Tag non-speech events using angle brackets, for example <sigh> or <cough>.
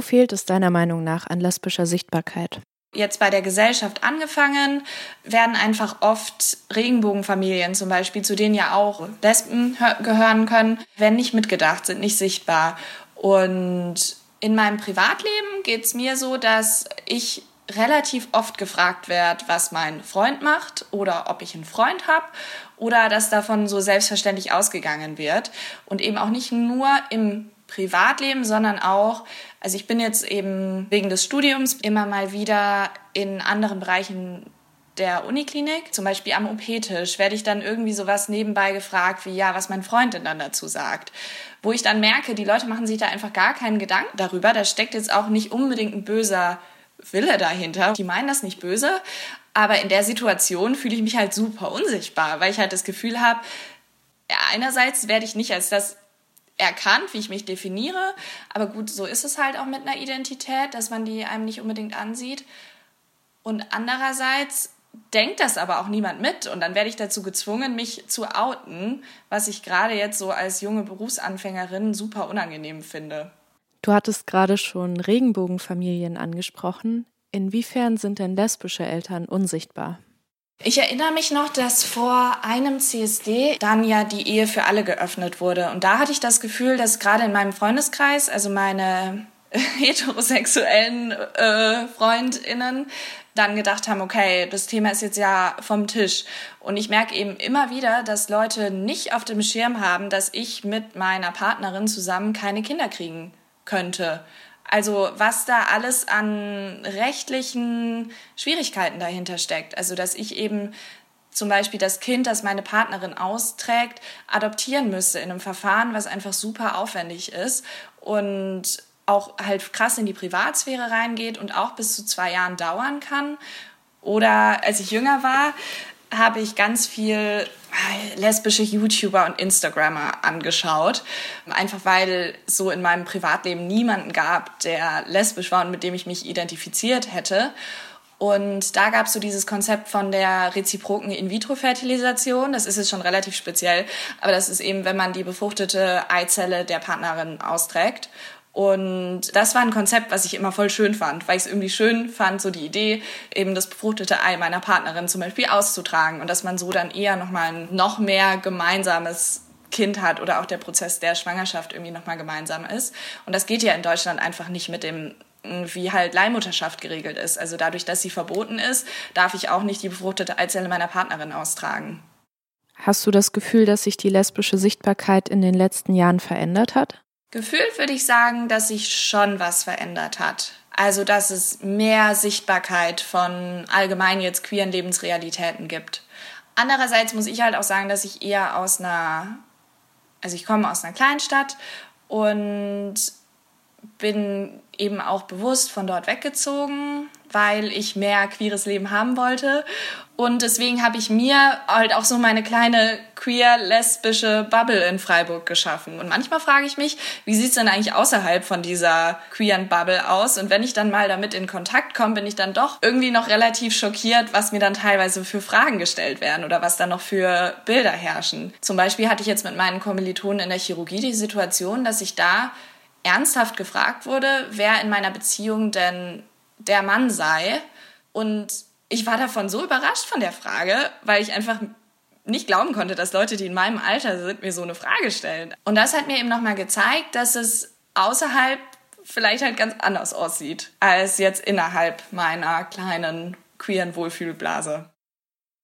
Fehlt es deiner Meinung nach an lesbischer Sichtbarkeit? Jetzt bei der Gesellschaft angefangen, werden einfach oft Regenbogenfamilien zum Beispiel, zu denen ja auch Lesben gehören können, werden nicht mitgedacht, sind nicht sichtbar. Und in meinem Privatleben geht es mir so, dass ich relativ oft gefragt werde, was mein Freund macht oder ob ich einen Freund habe oder dass davon so selbstverständlich ausgegangen wird und eben auch nicht nur im Privatleben, sondern auch, also ich bin jetzt eben wegen des Studiums immer mal wieder in anderen Bereichen der Uniklinik, zum Beispiel am OP-Tisch, werde ich dann irgendwie sowas nebenbei gefragt, wie ja, was mein Freund denn dann dazu sagt. Wo ich dann merke, die Leute machen sich da einfach gar keinen Gedanken darüber. Da steckt jetzt auch nicht unbedingt ein böser Wille dahinter. Die meinen das nicht böse, aber in der Situation fühle ich mich halt super unsichtbar, weil ich halt das Gefühl habe, einerseits werde ich nicht als das erkannt, wie ich mich definiere. Aber gut, so ist es halt auch mit einer Identität, dass man die einem nicht unbedingt ansieht. Und andererseits denkt das aber auch niemand mit. Und dann werde ich dazu gezwungen, mich zu outen, was ich gerade jetzt so als junge Berufsanfängerin super unangenehm finde. Du hattest gerade schon Regenbogenfamilien angesprochen. Inwiefern sind denn lesbische Eltern unsichtbar? Ich erinnere mich noch, dass vor einem CSD dann ja die Ehe für alle geöffnet wurde. Und da hatte ich das Gefühl, dass gerade in meinem Freundeskreis, also meine <laughs> heterosexuellen äh, Freundinnen, dann gedacht haben, okay, das Thema ist jetzt ja vom Tisch. Und ich merke eben immer wieder, dass Leute nicht auf dem Schirm haben, dass ich mit meiner Partnerin zusammen keine Kinder kriegen könnte. Also was da alles an rechtlichen Schwierigkeiten dahinter steckt. Also dass ich eben zum Beispiel das Kind, das meine Partnerin austrägt, adoptieren müsste in einem Verfahren, was einfach super aufwendig ist und auch halt krass in die Privatsphäre reingeht und auch bis zu zwei Jahren dauern kann. Oder als ich jünger war, habe ich ganz viel lesbische YouTuber und Instagrammer angeschaut. Einfach weil so in meinem Privatleben niemanden gab, der lesbisch war und mit dem ich mich identifiziert hätte. Und da gab es so dieses Konzept von der reziproken In-vitro-Fertilisation. Das ist jetzt schon relativ speziell, aber das ist eben, wenn man die befruchtete Eizelle der Partnerin austrägt und das war ein Konzept, was ich immer voll schön fand, weil ich es irgendwie schön fand, so die Idee, eben das befruchtete Ei meiner Partnerin zum Beispiel auszutragen und dass man so dann eher nochmal ein noch mehr gemeinsames Kind hat oder auch der Prozess der Schwangerschaft irgendwie nochmal gemeinsam ist. Und das geht ja in Deutschland einfach nicht mit dem wie halt Leihmutterschaft geregelt ist. Also dadurch, dass sie verboten ist, darf ich auch nicht die befruchtete Eizelle meiner Partnerin austragen. Hast du das Gefühl, dass sich die lesbische Sichtbarkeit in den letzten Jahren verändert hat? Gefühlt würde ich sagen, dass sich schon was verändert hat. Also, dass es mehr Sichtbarkeit von allgemein jetzt queeren Lebensrealitäten gibt. Andererseits muss ich halt auch sagen, dass ich eher aus einer, also ich komme aus einer Kleinstadt und bin eben auch bewusst von dort weggezogen, weil ich mehr queeres Leben haben wollte. Und deswegen habe ich mir halt auch so meine kleine queer-lesbische Bubble in Freiburg geschaffen. Und manchmal frage ich mich, wie sieht es denn eigentlich außerhalb von dieser queeren Bubble aus? Und wenn ich dann mal damit in Kontakt komme, bin ich dann doch irgendwie noch relativ schockiert, was mir dann teilweise für Fragen gestellt werden oder was dann noch für Bilder herrschen. Zum Beispiel hatte ich jetzt mit meinen Kommilitonen in der Chirurgie die Situation, dass ich da ernsthaft gefragt wurde, wer in meiner Beziehung denn der Mann sei. Und ich war davon so überrascht von der Frage, weil ich einfach nicht glauben konnte, dass Leute, die in meinem Alter sind, mir so eine Frage stellen. Und das hat mir eben nochmal gezeigt, dass es außerhalb vielleicht halt ganz anders aussieht als jetzt innerhalb meiner kleinen queeren Wohlfühlblase.